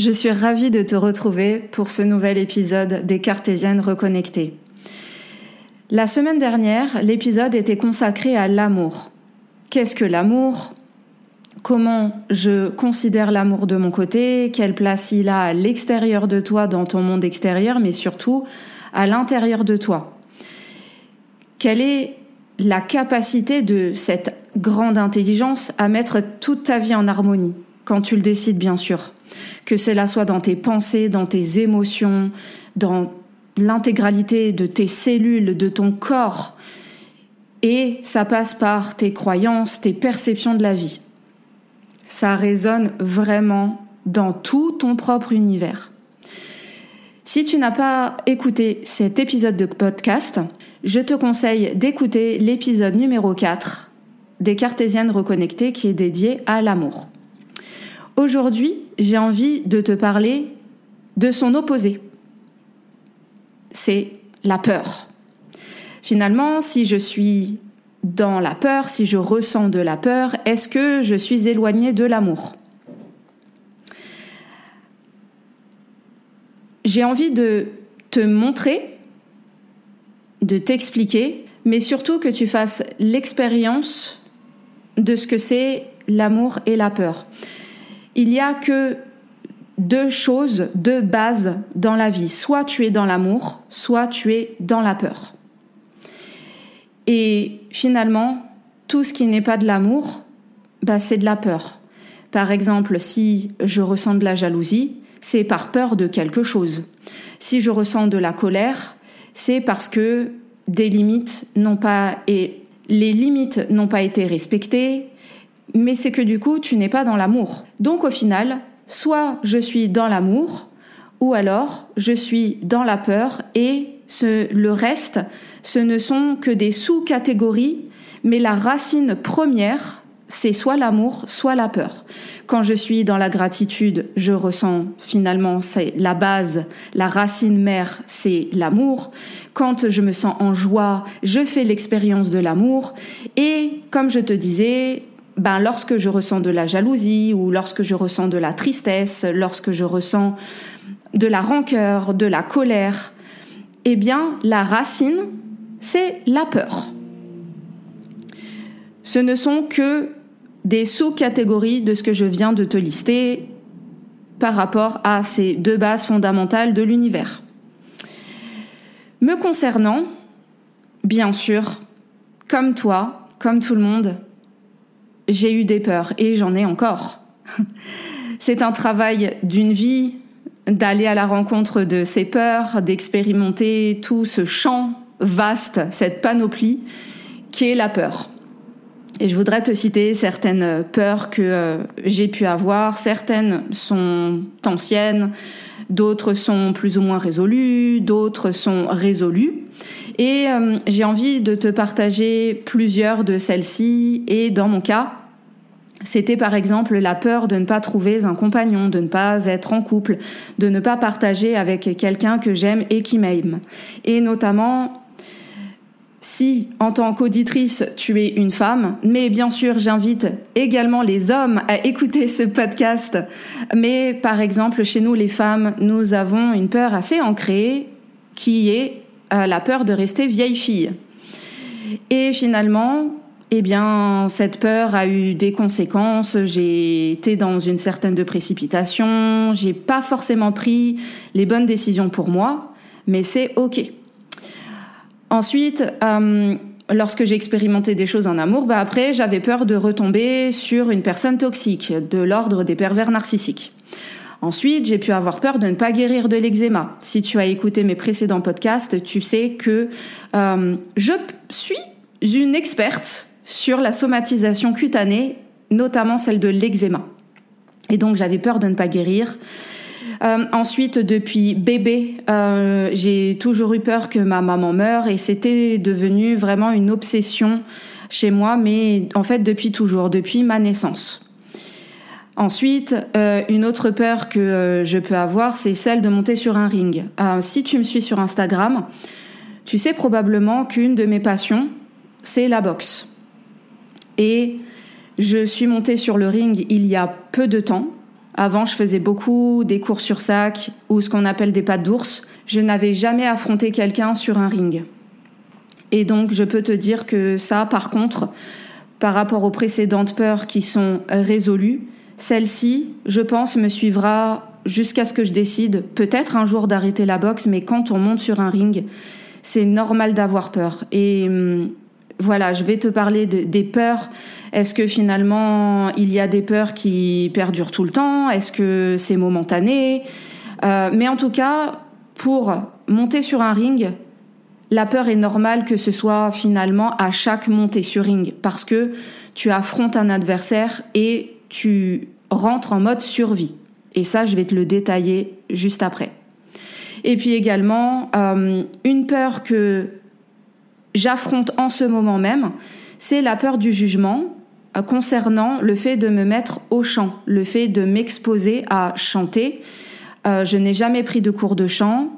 Je suis ravie de te retrouver pour ce nouvel épisode des Cartésiennes reconnectées. La semaine dernière, l'épisode était consacré à l'amour. Qu'est-ce que l'amour? Comment je considère l'amour de mon côté? Quelle place il a à l'extérieur de toi, dans ton monde extérieur, mais surtout à l'intérieur de toi? Quelle est la capacité de cette grande intelligence à mettre toute ta vie en harmonie quand tu le décides bien sûr? Que cela soit dans tes pensées, dans tes émotions, dans l'intégralité de tes cellules, de ton corps. Et ça passe par tes croyances, tes perceptions de la vie. Ça résonne vraiment dans tout ton propre univers. Si tu n'as pas écouté cet épisode de podcast, je te conseille d'écouter l'épisode numéro 4 des Cartésiennes reconnectées qui est dédié à l'amour. Aujourd'hui, j'ai envie de te parler de son opposé. C'est la peur. Finalement, si je suis dans la peur, si je ressens de la peur, est-ce que je suis éloignée de l'amour? J'ai envie de te montrer, de t'expliquer, mais surtout que tu fasses l'expérience de ce que c'est l'amour et la peur il n'y a que deux choses, deux bases dans la vie. Soit tu es dans l'amour, soit tu es dans la peur. Et finalement, tout ce qui n'est pas de l'amour, bah, c'est de la peur. Par exemple, si je ressens de la jalousie, c'est par peur de quelque chose. Si je ressens de la colère, c'est parce que des limites n'ont pas et les limites n'ont pas été respectées, mais c'est que du coup, tu n'es pas dans l'amour. Donc au final, soit je suis dans l'amour, ou alors je suis dans la peur, et le reste, ce ne sont que des sous-catégories, mais la racine première, c'est soit l'amour, soit la peur. Quand je suis dans la gratitude, je ressens finalement, c'est la base, la racine mère, c'est l'amour. Quand je me sens en joie, je fais l'expérience de l'amour. Et comme je te disais, ben, lorsque je ressens de la jalousie ou lorsque je ressens de la tristesse, lorsque je ressens de la rancœur, de la colère, eh bien, la racine, c'est la peur. Ce ne sont que des sous-catégories de ce que je viens de te lister par rapport à ces deux bases fondamentales de l'univers. Me concernant, bien sûr, comme toi, comme tout le monde, j'ai eu des peurs et j'en ai encore. C'est un travail d'une vie d'aller à la rencontre de ces peurs, d'expérimenter tout ce champ vaste, cette panoplie qui est la peur. Et je voudrais te citer certaines peurs que euh, j'ai pu avoir. Certaines sont anciennes, d'autres sont plus ou moins résolues, d'autres sont résolues. Et euh, j'ai envie de te partager plusieurs de celles-ci. Et dans mon cas, c'était par exemple la peur de ne pas trouver un compagnon, de ne pas être en couple, de ne pas partager avec quelqu'un que j'aime et qui m'aime. Et notamment, si en tant qu'auditrice tu es une femme, mais bien sûr j'invite également les hommes à écouter ce podcast, mais par exemple chez nous les femmes, nous avons une peur assez ancrée qui est euh, la peur de rester vieille fille. Et finalement, eh bien, cette peur a eu des conséquences. J'ai été dans une certaine de précipitation. J'ai pas forcément pris les bonnes décisions pour moi, mais c'est ok. Ensuite, euh, lorsque j'ai expérimenté des choses en amour, bah après, j'avais peur de retomber sur une personne toxique, de l'ordre des pervers narcissiques. Ensuite, j'ai pu avoir peur de ne pas guérir de l'eczéma. Si tu as écouté mes précédents podcasts, tu sais que euh, je suis une experte sur la somatisation cutanée, notamment celle de l'eczéma. Et donc j'avais peur de ne pas guérir. Euh, ensuite, depuis bébé, euh, j'ai toujours eu peur que ma maman meure et c'était devenu vraiment une obsession chez moi, mais en fait depuis toujours, depuis ma naissance. Ensuite, euh, une autre peur que je peux avoir, c'est celle de monter sur un ring. si tu me suis sur Instagram, tu sais probablement qu'une de mes passions, c'est la boxe. Et je suis montée sur le ring il y a peu de temps. Avant, je faisais beaucoup des cours sur sac ou ce qu'on appelle des pattes d'ours. Je n'avais jamais affronté quelqu'un sur un ring. Et donc, je peux te dire que ça, par contre, par rapport aux précédentes peurs qui sont résolues, celle-ci, je pense, me suivra jusqu'à ce que je décide peut-être un jour d'arrêter la boxe, mais quand on monte sur un ring, c'est normal d'avoir peur. Et hum, voilà, je vais te parler des peurs. Est-ce que finalement il y a des peurs qui perdurent tout le temps? Est-ce que c'est momentané? Euh, Mais en tout cas, pour monter sur un ring, la peur est normale que ce soit finalement à chaque montée sur ring parce que tu affrontes un adversaire et tu rentres en mode survie. Et ça, je vais te le détailler juste après. Et puis également, euh, une peur que j'affronte en ce moment même, c'est la peur du jugement euh, concernant le fait de me mettre au chant, le fait de m'exposer à chanter. Euh, je n'ai jamais pris de cours de chant.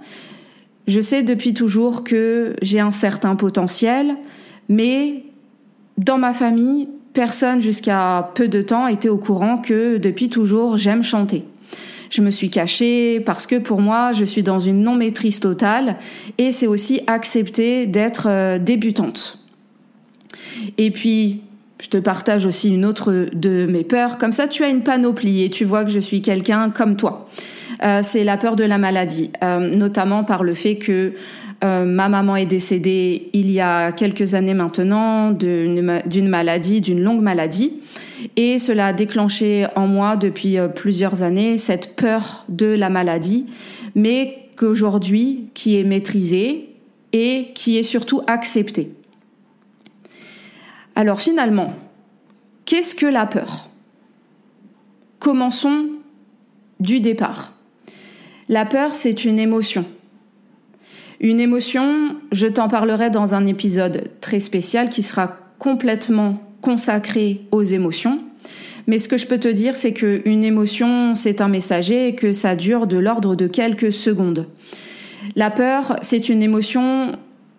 Je sais depuis toujours que j'ai un certain potentiel, mais dans ma famille, personne jusqu'à peu de temps était au courant que depuis toujours j'aime chanter je me suis cachée parce que pour moi, je suis dans une non-maîtrise totale et c'est aussi accepter d'être euh, débutante. Et puis, je te partage aussi une autre de mes peurs. Comme ça, tu as une panoplie et tu vois que je suis quelqu'un comme toi. Euh, c'est la peur de la maladie, euh, notamment par le fait que ma maman est décédée il y a quelques années maintenant d'une maladie, d'une longue maladie. Et cela a déclenché en moi depuis euh, plusieurs années cette peur de la maladie, mais qu'aujourd'hui, qui est maîtrisée et qui est surtout acceptée. Alors finalement, qu'est-ce que la peur? Commençons du départ. La peur, c'est une émotion. Une émotion, je t'en parlerai dans un épisode très spécial qui sera complètement consacré aux émotions. Mais ce que je peux te dire, c'est qu'une émotion, c'est un messager et que ça dure de l'ordre de quelques secondes. La peur, c'est une émotion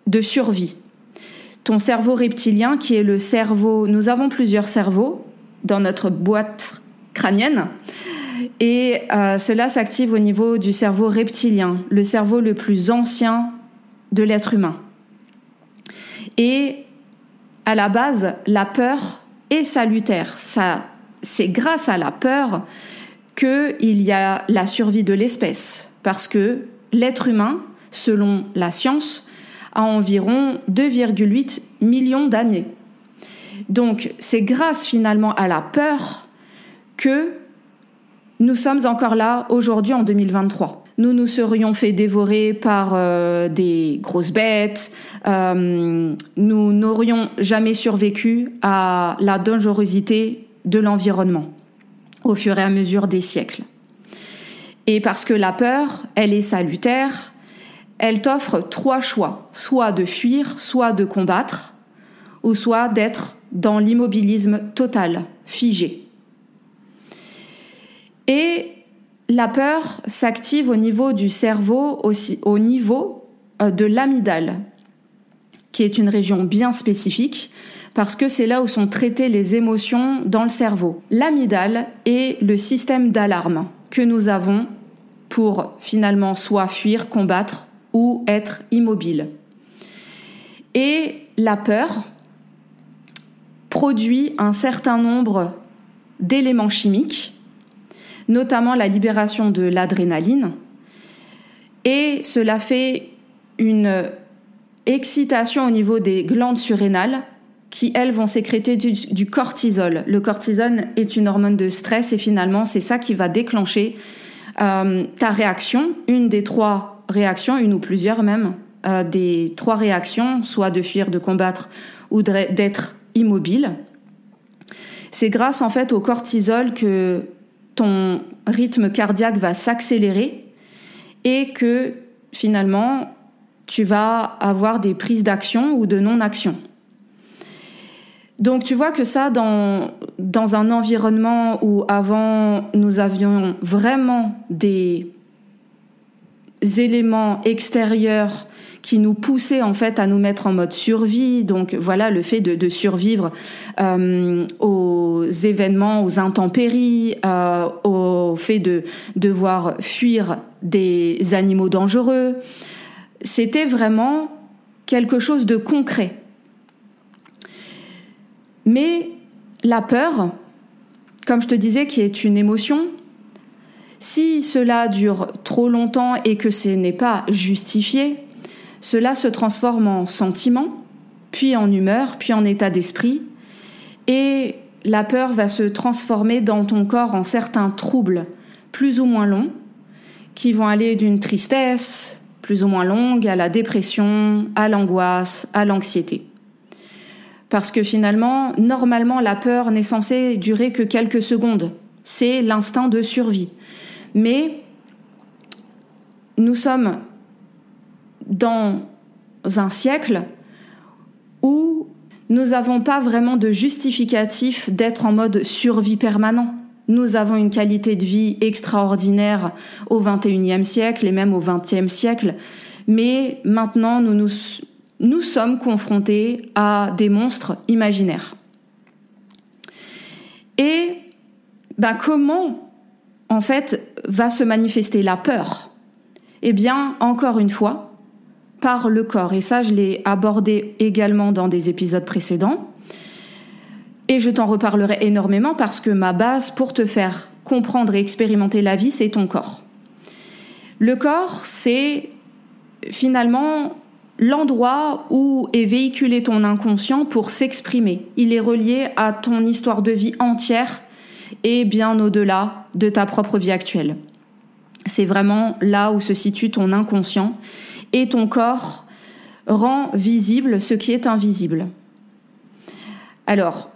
de survie. Ton cerveau reptilien, qui est le cerveau, nous avons plusieurs cerveaux dans notre boîte crânienne, et euh, cela s'active au niveau du cerveau reptilien, le cerveau le plus ancien de l'être humain. Et à la base, la peur est salutaire. Ça, c'est grâce à la peur qu'il y a la survie de l'espèce. Parce que l'être humain, selon la science, a environ 2,8 millions d'années. Donc, c'est grâce finalement à la peur que nous sommes encore là aujourd'hui en 2023 nous nous serions fait dévorer par euh, des grosses bêtes, euh, nous n'aurions jamais survécu à la dangerosité de l'environnement au fur et à mesure des siècles. Et parce que la peur, elle est salutaire, elle t'offre trois choix, soit de fuir, soit de combattre, ou soit d'être dans l'immobilisme total, figé. Et la peur s'active au niveau du cerveau, aussi, au niveau euh, de l'amygdale, qui est une région bien spécifique parce que c'est là où sont traitées les émotions dans le cerveau. L'amygdale est le système d'alarme que nous avons pour finalement soit fuir, combattre ou être immobile. Et la peur produit un certain nombre d'éléments chimiques, notamment la libération de l'adrénaline, et cela fait une excitation au niveau des glandes surrénales qui, elles, vont sécréter du, cortisol. Le cortisol est une hormone de stress et finalement, c'est ça qui va déclencher euh, ta réaction, une des trois réactions, une ou plusieurs même, euh, des trois réactions, soit de fuir, de combattre ou d'être immobile. C'est grâce en fait au cortisol que ton rythme cardiaque va s'accélérer et que finalement tu vas avoir des prises d'action ou de non-action. Donc tu vois que ça, dans, un environnement où avant nous avions vraiment des éléments extérieurs qui nous poussaient en fait à nous mettre en mode survie. Donc voilà le fait de, survivre euh, aux événements, aux intempéries, euh, au fait de devoir fuir des animaux dangereux. C'était vraiment quelque chose de concret. Mais la peur, comme je te disais, qui est une émotion, si cela dure trop longtemps et que ce n'est pas justifié, cela se transforme en sentiment, puis en humeur, puis en état d'esprit, et la peur va se transformer dans ton corps en certains troubles plus ou moins longs, qui vont aller d'une tristesse plus ou moins longue à la dépression, à l'angoisse, à l'anxiété. Parce que finalement, normalement, la peur n'est censée durer que quelques secondes. C'est l'instinct de survie. Mais nous sommes dans un siècle où nous n'avons pas vraiment de justificatif d'être en mode survie permanent. Nous avons une qualité de vie extraordinaire au XXIe siècle et même au XXe siècle, mais maintenant nous nous nous sommes confrontés à des monstres imaginaires. Et ben, comment, en fait, va se manifester la peur? Eh bien, encore une fois, par le corps. Et ça, je l'ai abordé également dans des épisodes précédents. Et je t'en reparlerai énormément parce que ma base pour te faire comprendre et expérimenter la vie, c'est ton corps. Le corps, c'est finalement l'endroit où est véhiculé ton inconscient pour s'exprimer. Il est relié à ton histoire de vie entière et bien au-delà de ta propre vie actuelle. C'est vraiment là où se situe ton inconscient et ton corps rend visible ce qui est invisible. Alors,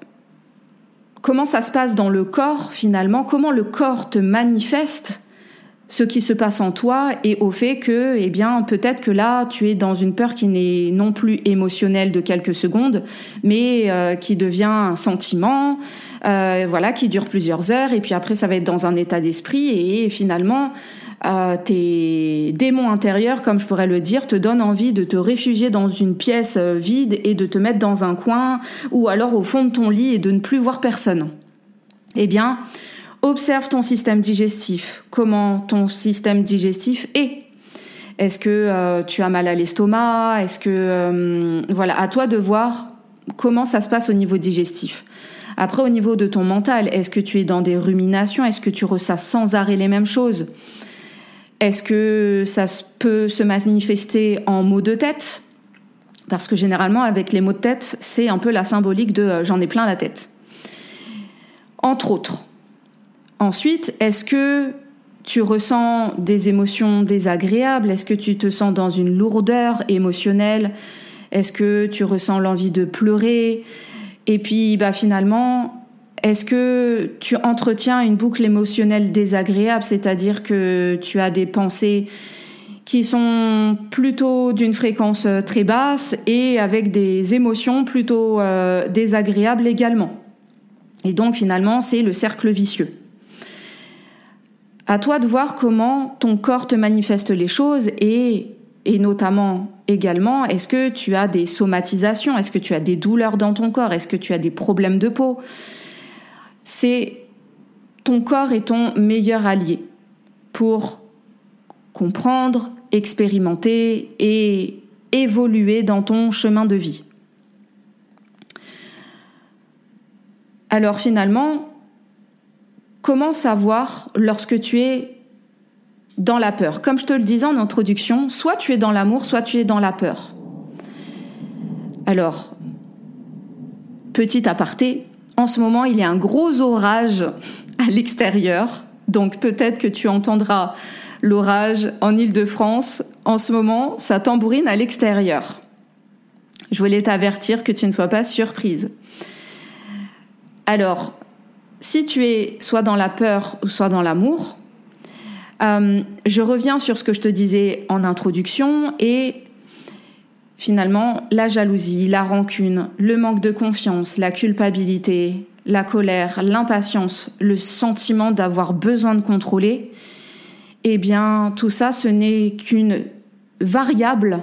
comment ça se passe dans le corps finalement? Comment le corps te manifeste? Ce qui se passe en toi et au fait que, eh bien, peut-être que là, tu es dans une peur qui n'est non plus émotionnelle de quelques secondes, mais euh, qui devient un sentiment, euh, voilà, qui dure plusieurs heures, et puis après, ça va être dans un état d'esprit, et finalement, euh, tes démons intérieurs, comme je pourrais le dire, te donnent envie de te réfugier dans une pièce vide et de te mettre dans un coin, ou alors au fond de ton lit et de ne plus voir personne. Eh bien, Observe ton système digestif, comment ton système digestif est. Est-ce que euh, tu as mal à l'estomac? Est-ce que euh, voilà, à toi de voir comment ça se passe au niveau digestif. Après, au niveau de ton mental, est-ce que tu es dans des ruminations? Est-ce que tu ressasses sans arrêt les mêmes choses? Est-ce que ça peut se manifester en maux de tête? Parce que généralement, avec les maux de tête, c'est un peu la symbolique de euh, j'en ai plein la tête. Entre autres. Ensuite, est-ce que tu ressens des émotions désagréables? Est-ce que tu te sens dans une lourdeur émotionnelle? Est-ce que tu ressens l'envie de pleurer? Et puis, bah, finalement, est-ce que tu entretiens une boucle émotionnelle désagréable, c'est-à-dire que tu as des pensées qui sont plutôt d'une fréquence euh, très basse et avec des émotions plutôt euh, désagréables également. Et donc finalement, c'est le cercle vicieux. À toi de voir comment ton corps te manifeste les choses et, et notamment également, est-ce que tu as des somatisations? Est-ce que tu as des douleurs dans ton corps? Est-ce que tu as des problèmes de peau? C'est ton corps est ton meilleur allié pour comprendre, expérimenter et évoluer dans ton chemin de vie. Alors finalement, comment savoir lorsque tu es dans la peur? Comme je te le disais en introduction, soit tu es dans l'amour, soit tu es dans la peur. Alors, petit aparté, en ce moment, il y a un gros orage à l'extérieur, donc peut-être que tu entendras l'orage en Île-de-France. En ce moment, ça tambourine à l'extérieur. Je voulais t'avertir que tu ne sois pas surprise. Alors, si tu es soit dans la peur ou soit dans l'amour, euh, je reviens sur ce que je te disais en introduction et finalement la jalousie, la rancune, le manque de confiance, la culpabilité, la colère, l'impatience, le sentiment d'avoir besoin de contrôler, eh bien tout ça ce n'est qu'une variable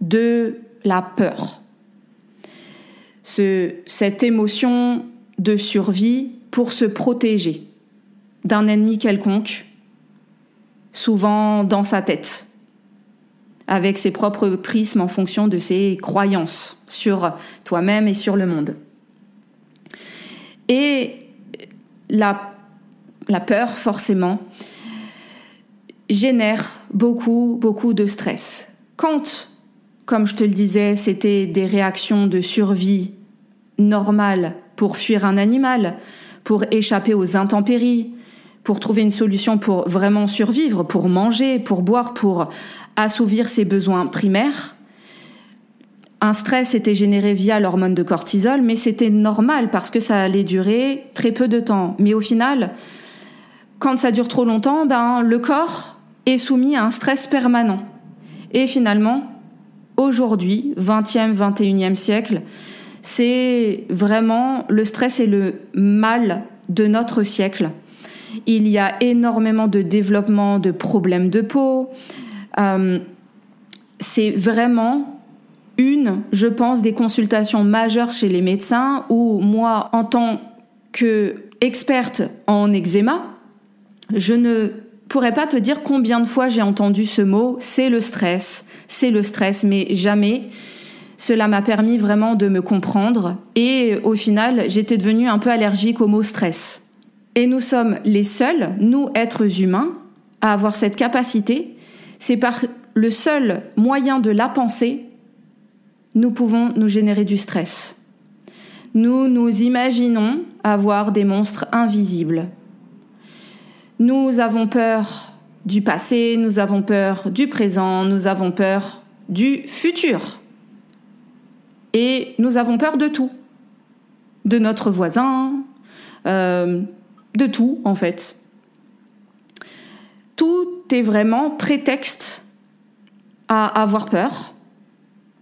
de la peur. Ce, cette émotion de survie pour se protéger d'un ennemi quelconque, souvent dans sa tête, avec ses propres prismes en fonction de ses croyances sur toi-même et sur le monde. Et la, la peur, forcément, génère beaucoup, beaucoup de stress. Quand, comme je te le disais, c'était des réactions de survie normales pour fuir un animal, pour échapper aux intempéries, pour trouver une solution pour vraiment survivre, pour manger, pour boire, pour assouvir ses besoins primaires. Un stress était généré via l'hormone de cortisol, mais c'était normal parce que ça allait durer très peu de temps. Mais au final, quand ça dure trop longtemps, ben, le corps est soumis à un stress permanent. Et finalement, aujourd'hui, 20e, 21e siècle, c'est vraiment le stress est le mal de notre siècle. Il y a énormément de développement de problèmes de peau, euh, c'est vraiment une, je pense, des consultations majeures chez les médecins où moi, en tant qu'experte en eczéma, je ne pourrais pas te dire combien de fois j'ai entendu ce mot, c'est le stress, c'est le stress, mais jamais cela m'a permis vraiment de me comprendre et au final, j'étais devenue un peu allergique au mot stress. Et nous sommes les seuls, nous êtres humains, à avoir cette capacité c'est par le seul moyen de la pensée, nous pouvons nous générer du stress. Nous nous imaginons avoir des monstres invisibles. Nous avons peur du passé, nous avons peur du présent, nous avons peur du futur. Et nous avons peur de tout. De notre voisin, euh, de tout en fait. Tout est vraiment prétexte à avoir peur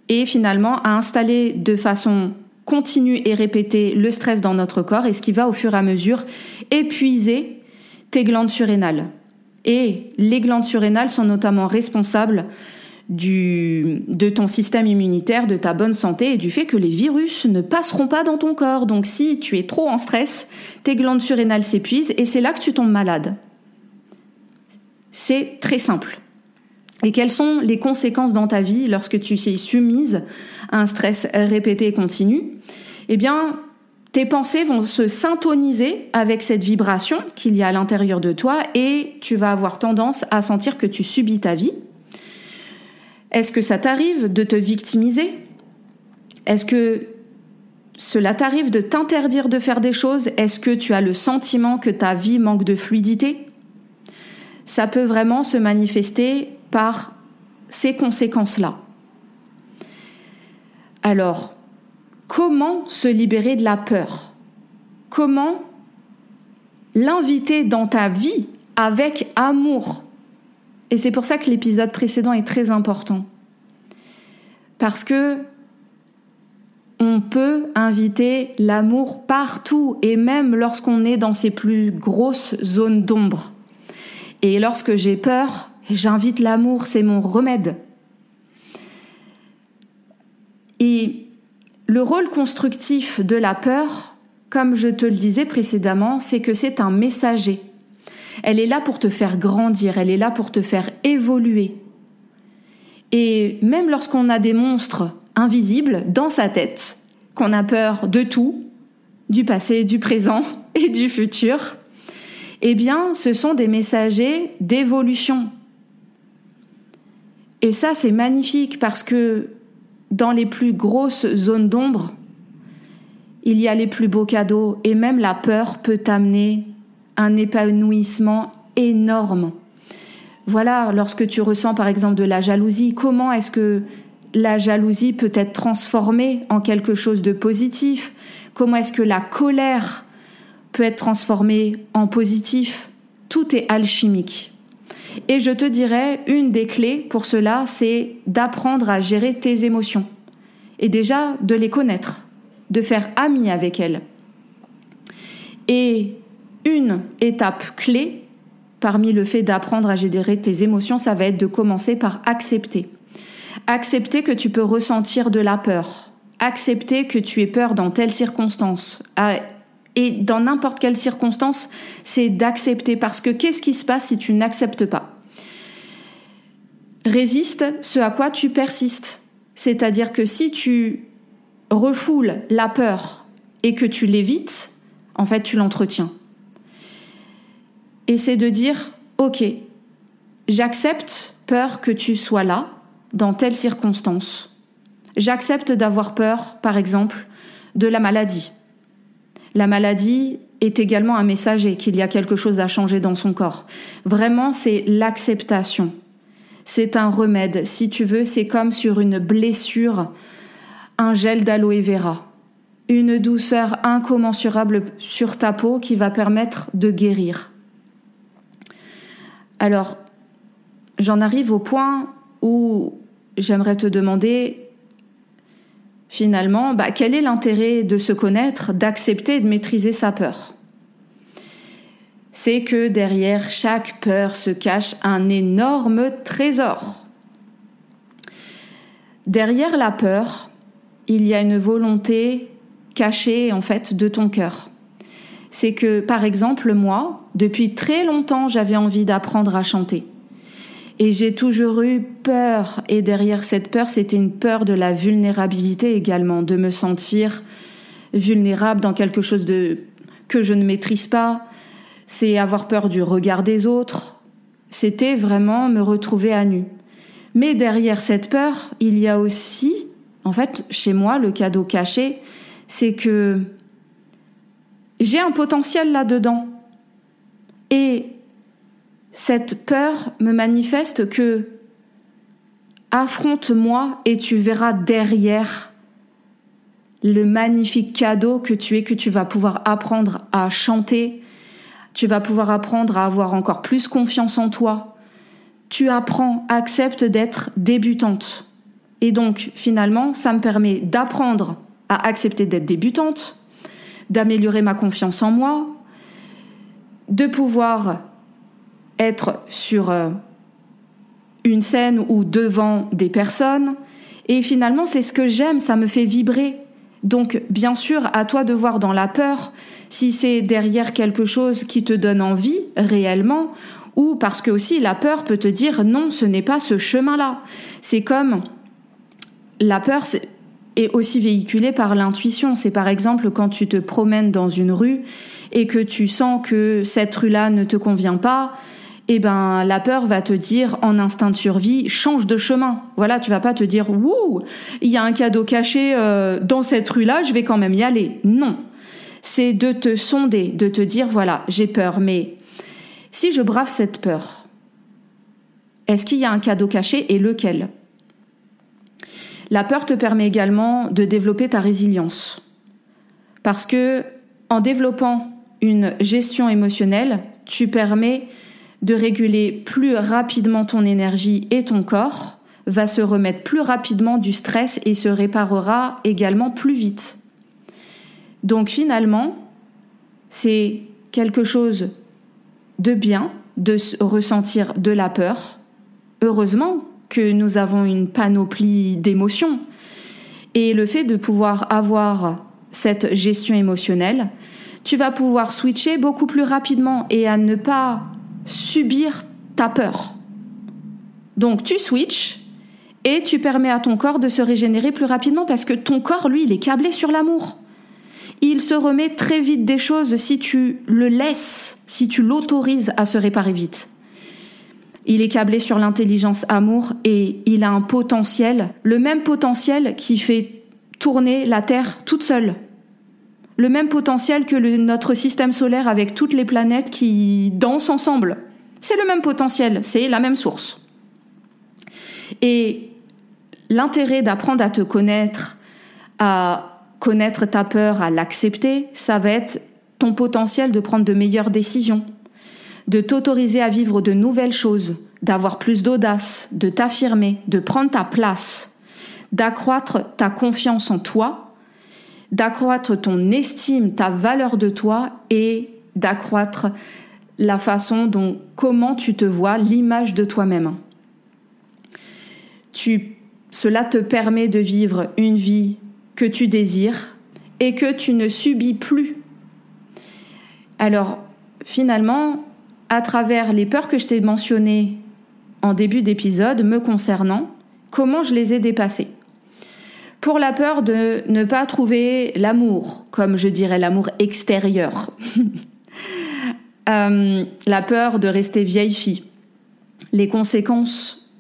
et finalement à installer de façon continue et répétée le stress dans notre corps et ce qui va au fur et à mesure épuiser tes glandes surrénales. Et les glandes surrénales sont notamment responsables du, de ton système immunitaire, de ta bonne santé et du fait que les virus ne passeront pas dans ton corps. Donc si tu es trop en stress, tes glandes surrénales s'épuisent et c'est là que tu tombes malade. C'est très simple. Et quelles sont les conséquences dans ta vie lorsque tu es soumise à un stress répété et continu? Eh bien, tes pensées vont se syntoniser avec cette vibration qu'il y a à l'intérieur de toi et tu vas avoir tendance à sentir que tu subis ta vie. Est-ce que ça t'arrive de te victimiser? Est-ce que cela t'arrive de t'interdire de faire des choses? Est-ce que tu as le sentiment que ta vie manque de fluidité? Ça peut vraiment se manifester par ces conséquences-là. Alors, comment se libérer de la peur? Comment l'inviter dans ta vie avec amour? Et c'est pour ça que l'épisode précédent est très important. Parce que on peut inviter l'amour partout et même lorsqu'on est dans ses plus grosses zones d'ombre. Et lorsque j'ai peur, j'invite l'amour, c'est mon remède. Et le rôle constructif de la peur, comme je te le disais précédemment, c'est que c'est un messager. Elle est là pour te faire grandir, elle est là pour te faire évoluer. Et même lorsqu'on a des monstres invisibles dans sa tête, qu'on a peur de tout, du passé, du présent et du futur, eh bien, ce sont des messagers d'évolution. Et ça, c'est magnifique parce que dans les plus grosses zones d'ombre, il y a les plus beaux cadeaux et même la peur peut amener un épanouissement énorme. Voilà, lorsque tu ressens par exemple de la jalousie, comment est-ce que la jalousie peut être transformée en quelque chose de positif? Comment est-ce que la colère peut être transformée en positif? Tout est alchimique. Et je te dirais, une des clés pour cela, c'est d'apprendre à gérer tes émotions. Et déjà, de les connaître, de faire ami avec elles. Et une étape clé, parmi le fait d'apprendre à gérer tes émotions, ça va être de commencer par accepter. Accepter que tu peux ressentir de la peur. Accepter que tu aies peur dans telle circonstance. Ah, et dans n'importe quelle circonstance, c'est d'accepter. Parce que qu'est-ce qui se passe si tu n'acceptes pas? Résiste ce à quoi tu persistes. C'est-à-dire que si tu refoules la peur et que tu l'évites, en fait, tu l'entretiens. Et c'est de dire, ok, j'accepte peur que tu sois là, dans telle circonstance. J'accepte d'avoir peur, par exemple, de la maladie. La maladie est également un messager qu'il y a quelque chose à changer dans son corps. Vraiment, c'est l'acceptation. C'est un remède. Si tu veux, c'est comme sur une blessure, un gel d'aloe vera. Une douceur incommensurable sur ta peau qui va permettre de guérir. Alors, j'en arrive au point où j'aimerais te demander finalement, bah, quel est l'intérêt de se connaître, d'accepter et de maîtriser sa peur? C'est que derrière chaque peur se cache un énorme trésor. Derrière la peur, il y a une volonté cachée en fait de ton cœur. C'est que par exemple moi, depuis très longtemps, j'avais envie d'apprendre à chanter. Et j'ai toujours eu peur. Et derrière cette peur, c'était une peur de la vulnérabilité également, de me sentir vulnérable dans quelque chose de que je ne maîtrise pas. C'est avoir peur du regard des autres. C'était vraiment me retrouver à nu. Mais derrière cette peur, il y a aussi, en fait, chez moi, le cadeau caché, c'est que j'ai un potentiel là-dedans. Et cette peur me manifeste que affronte-moi et tu verras derrière le magnifique cadeau que tu es, que tu vas pouvoir apprendre à chanter, tu vas pouvoir apprendre à avoir encore plus confiance en toi. Tu apprends, accepte d'être débutante. Et donc, finalement, ça me permet d'apprendre à accepter d'être débutante, d'améliorer ma confiance en moi, de pouvoir être sur euh, une scène ou devant des personnes. Et finalement, c'est ce que j'aime, ça me fait vibrer. Donc, bien sûr, à toi de voir dans la peur si c'est derrière quelque chose qui te donne envie réellement, ou parce que aussi la peur peut te dire non, ce n'est pas ce chemin-là. C'est comme la peur est aussi véhiculée par l'intuition. C'est par exemple quand tu te promènes dans une rue et que tu sens que cette rue-là ne te convient pas, eh ben la peur va te dire en instinct de survie change de chemin. Voilà, tu vas pas te dire wouh, il y a un cadeau caché euh, dans cette rue-là, je vais quand même y aller. Non. C'est de te sonder, de te dire voilà, j'ai peur mais si je brave cette peur, est-ce qu'il y a un cadeau caché et lequel? La peur te permet également de développer ta résilience. Parce que en développant une gestion émotionnelle, tu permets de réguler plus rapidement ton énergie et ton corps, va se remettre plus rapidement du stress et se réparera également plus vite. Donc finalement, c'est quelque chose de bien de ressentir de la peur. Heureusement que nous avons une panoplie d'émotions. Et le fait de pouvoir avoir cette gestion émotionnelle, tu vas pouvoir switcher beaucoup plus rapidement et à ne pas subir ta peur. Donc tu switches et tu permets à ton corps de se régénérer plus rapidement parce que ton corps, lui, il est câblé sur l'amour. il se remet très vite des choses si tu le laisses, si tu l'autorises à se réparer vite. Il est câblé sur l'intelligence amour et il a un potentiel, le même potentiel qui fait tourner la Terre toute seule. Le même potentiel que notre système solaire avec toutes les planètes qui dansent ensemble. C'est le même potentiel, c'est la même source. Et l'intérêt d'apprendre à te connaître, à connaître ta peur, à l'accepter, ça va être ton potentiel de prendre de meilleures décisions, de t'autoriser à vivre de nouvelles choses, d'avoir plus d'audace, de t'affirmer, de prendre ta place, d'accroître ta confiance en toi, d'accroître ton estime, ta valeur de toi et d'accroître la façon dont comment tu te vois, l'image de toi-même. Cela te permet de vivre une vie que tu désires et que tu ne subis plus. Alors, finalement, à travers les peurs que je t'ai mentionnées en début d'épisode me concernant, comment je les ai dépassées. Pour la peur de ne pas trouver l'amour, comme je dirais l'amour extérieur. Euh, la peur de rester vieille fille. Les conséquences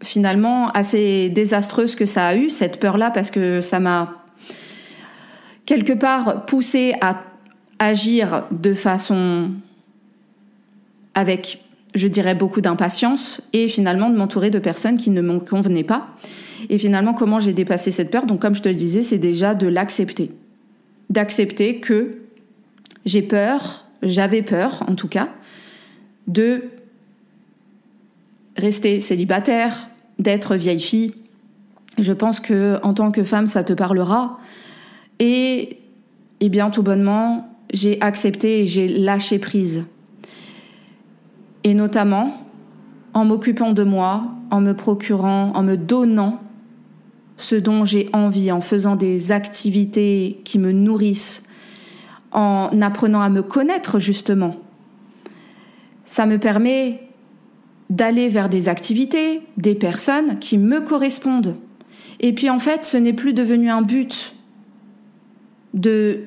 finalement assez désastreuses que ça a eu, cette peur-là, parce que ça m'a quelque part poussé à agir de façon avec, je dirais, beaucoup d'impatience et finalement de m'entourer de personnes qui ne me convenaient pas. Et finalement, comment j'ai dépassé cette peur? Donc, comme je te le disais, c'est déjà de l'accepter. D'accepter que j'ai peur, j'avais peur en tout cas, de rester célibataire, d'être vieille fille. Je pense que en tant que femme, ça te parlera. Et, et bien tout bonnement, j'ai accepté et j'ai lâché prise et notamment en m'occupant de moi, en me procurant, en me donnant ce dont j'ai envie, en faisant des activités qui me nourrissent, en apprenant à me connaître justement. Ça me permet d'aller vers des activités, des personnes qui me correspondent. Et puis en fait, ce n'est plus devenu un but de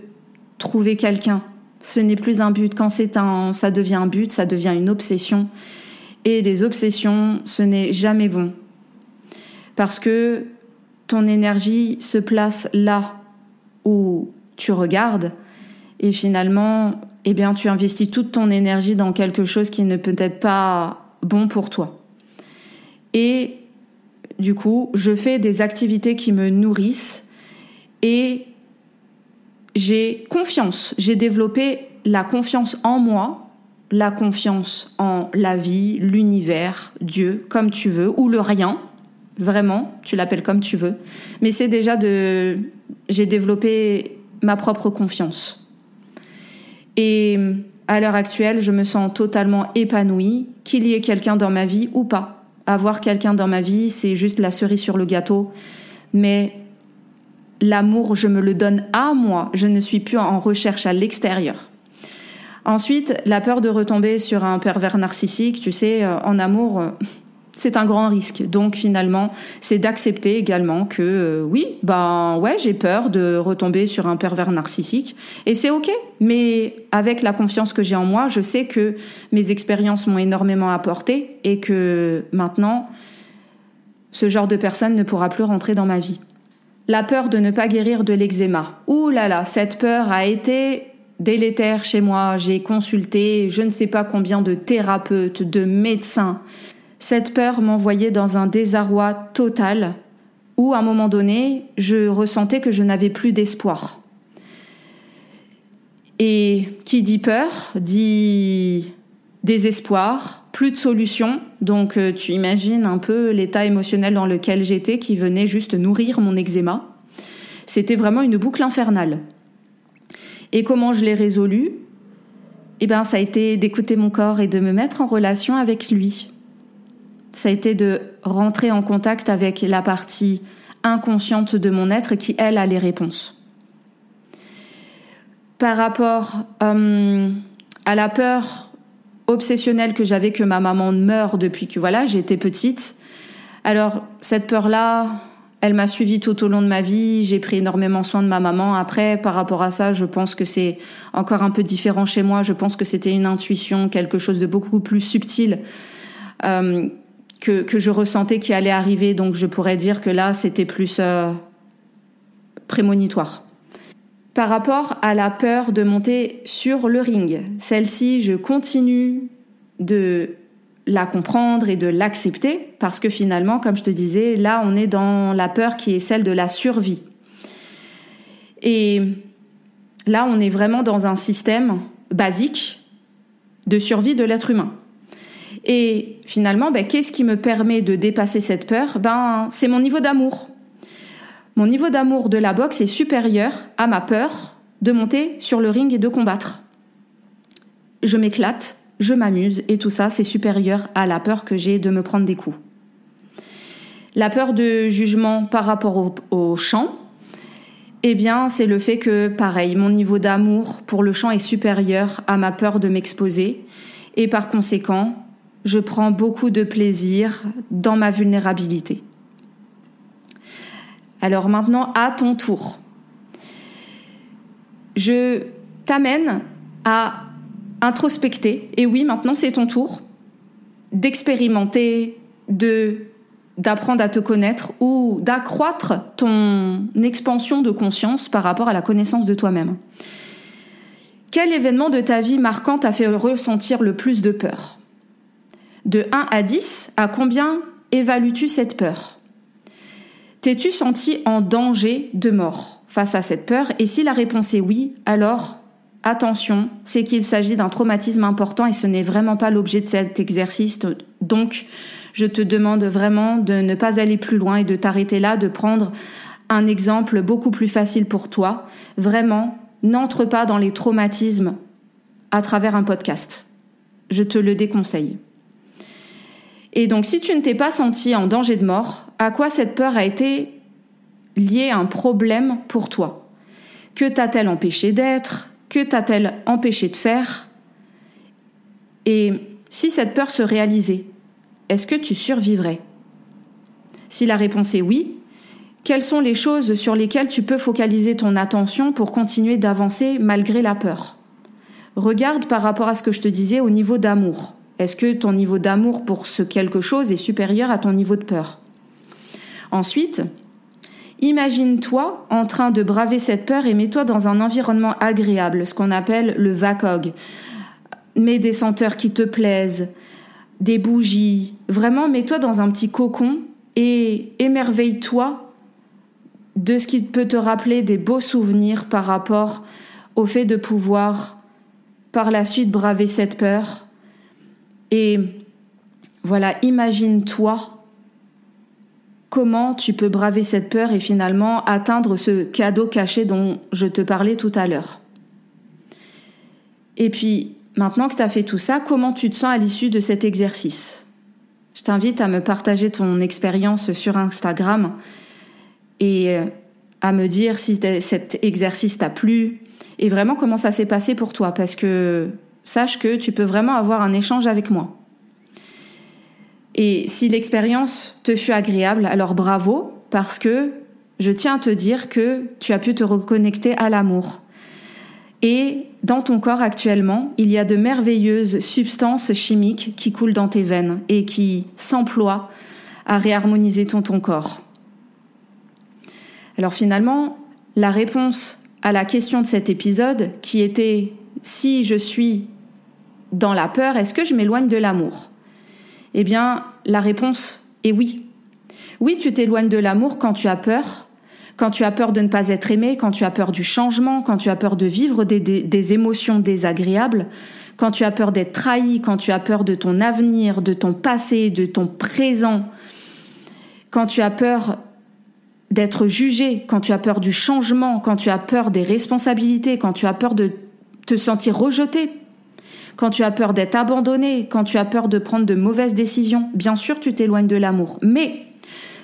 trouver quelqu'un. Ce n'est plus un but. Quand c'est un, ça devient un but, ça devient une obsession. Et les obsessions, ce n'est jamais bon. Parce que ton énergie se place là où tu regardes et finalement, eh bien, tu investis toute ton énergie dans quelque chose qui ne peut être pas bon pour toi. Et du coup, je fais des activités qui me nourrissent et j'ai confiance, j'ai développé la confiance en moi, la confiance en la vie, l'univers, Dieu, comme tu veux, ou le rien, vraiment, tu l'appelles comme tu veux. Mais c'est déjà de... J'ai développé ma propre confiance. Et à l'heure actuelle, je me sens totalement épanouie, qu'il y ait quelqu'un dans ma vie ou pas. Avoir quelqu'un dans ma vie, c'est juste la cerise sur le gâteau. Mais l'amour, je me le donne à moi. Je ne suis plus en recherche à l'extérieur. Ensuite, la peur de retomber sur un pervers narcissique, tu sais, euh, en amour, euh, c'est un grand risque. Donc finalement, c'est d'accepter également que euh, oui, ben ouais, j'ai peur de retomber sur un pervers narcissique et c'est OK, mais avec la confiance que j'ai en moi, je sais que mes expériences m'ont énormément apporté et que maintenant ce genre de personne ne pourra plus rentrer dans ma vie. La peur de ne pas guérir de l'eczéma. Ouh là là, cette peur a été délétère chez moi. J'ai consulté je ne sais pas combien de thérapeutes, de médecins. Cette peur m'envoyait dans un désarroi total où à un moment donné, je ressentais que je n'avais plus d'espoir. Et qui dit peur dit désespoir, plus de solution. Donc euh, tu imagines un peu l'état émotionnel dans lequel j'étais qui venait juste nourrir mon eczéma. C'était vraiment une boucle infernale. Et comment je l'ai résolu? Eh bien, ça a été d'écouter mon corps et de me mettre en relation avec lui. Ça a été de rentrer en contact avec la partie inconsciente de mon être qui, elle, a les réponses. Par rapport euh, à la peur obsessionnelle que j'avais que ma maman meure depuis que voilà j'étais petite, alors cette peur-là, Elle m'a suivi tout au long de ma vie. J'ai pris énormément soin de ma maman. Après, par rapport à ça, je pense que c'est encore un peu différent chez moi. Je pense que c'était une intuition, quelque chose de beaucoup plus subtil euh, que, que, je ressentais qui allait arriver. Donc, je pourrais dire que là, c'était plus euh, prémonitoire. Par rapport à la peur de monter sur le ring, celle-ci, je continue de la comprendre et de l'accepter parce que finalement, comme je te disais, là, on est dans la peur qui est celle de la survie. Et là, on est vraiment dans un système basique de survie de l'être humain. Et finalement, ben, qu'est-ce qui me permet de dépasser cette peur? Ben, C'est mon niveau d'amour. Mon niveau d'amour de la boxe est supérieur à ma peur de monter sur le ring et de combattre. Je m'éclate, je m'amuse et tout ça, c'est supérieur à la peur que j'ai de me prendre des coups. La peur de jugement par rapport au, chant, eh bien, c'est le fait que, pareil, mon niveau d'amour pour le chant est supérieur à ma peur de m'exposer et par conséquent, je prends beaucoup de plaisir dans ma vulnérabilité. Alors maintenant, à ton tour, je t'amène à introspecter. Et oui, maintenant c'est ton tour d'expérimenter, de d'apprendre à te connaître ou d'accroître ton expansion de conscience par rapport à la connaissance de toi-même. Quel événement de ta vie marquant t'a fait ressentir le plus de peur? De 1 à 10, à combien évalues-tu cette peur? T'es-tu senti en danger de mort face à cette peur? Et si la réponse est oui, alors attention, c'est qu'il s'agit d'un traumatisme important et ce n'est vraiment pas l'objet de cet exercice. Donc, je te demande vraiment de ne pas aller plus loin et de t'arrêter là, de prendre un exemple beaucoup plus facile pour toi. Vraiment, n'entre pas dans les traumatismes à travers un podcast. Je te le déconseille. Et donc, si tu ne t'es pas senti en danger de mort, à quoi cette peur a été liée un problème pour toi? Que t'a-t-elle empêché d'être? Que t'a-t-elle empêché de faire? Et si cette peur se réalisait, est-ce que tu survivrais? Si la réponse est oui, quelles sont les choses sur lesquelles tu peux focaliser ton attention pour continuer d'avancer malgré la peur? Regarde par rapport à ce que je te disais au niveau d'amour. Est-ce que ton niveau d'amour pour ce quelque chose est supérieur à ton niveau de peur? Ensuite, Imagine-toi en train de braver cette peur et mets-toi dans un environnement agréable, ce qu'on appelle le VACOG. Mets des senteurs qui te plaisent, des bougies. Vraiment, mets-toi dans un petit cocon et émerveille-toi de ce qui peut te rappeler des beaux souvenirs par rapport au fait de pouvoir par la suite braver cette peur. Et voilà, imagine-toi comment tu peux braver cette peur et finalement atteindre ce cadeau caché dont je te parlais tout à l'heure. Et puis, maintenant que tu as fait tout ça, comment tu te sens à l'issue de cet exercice? Je t'invite à me partager ton expérience sur Instagram et euh, à me dire si cet exercice t'a plu et vraiment comment ça s'est passé pour toi parce que sache que tu peux vraiment avoir un échange avec moi. Et si l'expérience te fut agréable, alors bravo, parce que je tiens à te dire que tu as pu te reconnecter à l'amour. Et dans ton corps actuellement, il y a de merveilleuses substances chimiques qui coulent dans tes veines et qui s'emploient à réharmoniser ton, corps. Alors finalement, la réponse à la question de cet épisode, qui était si je suis dans la peur, est-ce que je m'éloigne de l'amour eh bien, la réponse est oui. Oui, tu t'éloignes de l'amour quand tu as peur, quand tu as peur de ne pas être aimé, quand tu as peur du changement, quand tu as peur de vivre des, émotions désagréables, quand tu as peur d'être trahi, quand tu as peur de ton avenir, de ton passé, de ton présent, quand tu as peur d'être jugé, quand tu as peur du changement, quand tu as peur des responsabilités, quand tu as peur de te sentir rejeté quand tu as peur d'être abandonné, quand tu as peur de prendre de mauvaises décisions, bien sûr tu t'éloignes de l'amour. Mais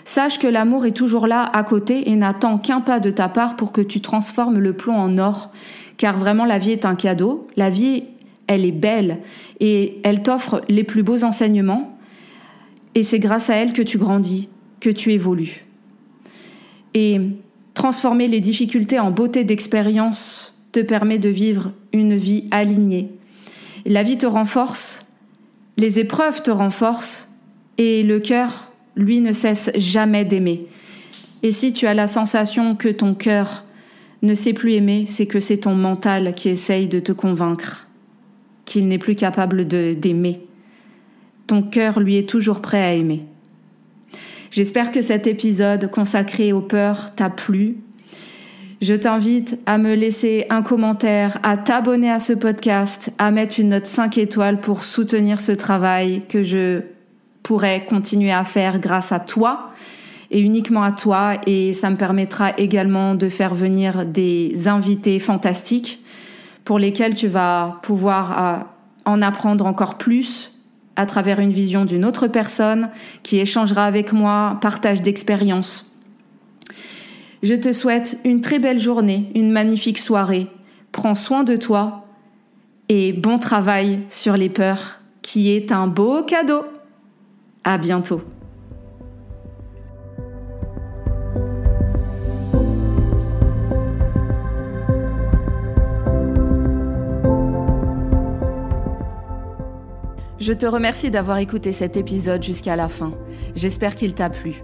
sache que l'amour est toujours là à côté et n'attend qu'un pas de ta part pour que tu transformes le plomb en or. Car vraiment la vie est un cadeau, la vie elle est belle et elle t'offre les plus beaux enseignements et c'est grâce à elle que tu grandis, que tu évolues. Et transformer les difficultés en beauté d'expérience te permet de vivre une vie alignée. La vie te renforce, les épreuves te renforcent et le cœur, lui, ne cesse jamais d'aimer. Et si tu as la sensation que ton cœur ne sait plus aimer, c'est que c'est ton mental qui essaye de te convaincre qu'il n'est plus capable d'aimer. Ton cœur, lui, est toujours prêt à aimer. J'espère que cet épisode consacré aux peurs t'a plu. Je t'invite à me laisser un commentaire, à t'abonner à ce podcast, à mettre une note 5 étoiles pour soutenir ce travail que je pourrais continuer à faire grâce à toi et uniquement à toi et ça me permettra également de faire venir des invités fantastiques pour lesquels tu vas pouvoir euh, en apprendre encore plus à travers une vision d'une autre personne qui échangera avec moi, partage d'expériences. Je te souhaite une très belle journée, une magnifique soirée. Prends soin de toi et bon travail sur les peurs qui est un beau cadeau. À bientôt. Je te remercie d'avoir écouté cet épisode jusqu'à la fin. J'espère qu'il t'a plu.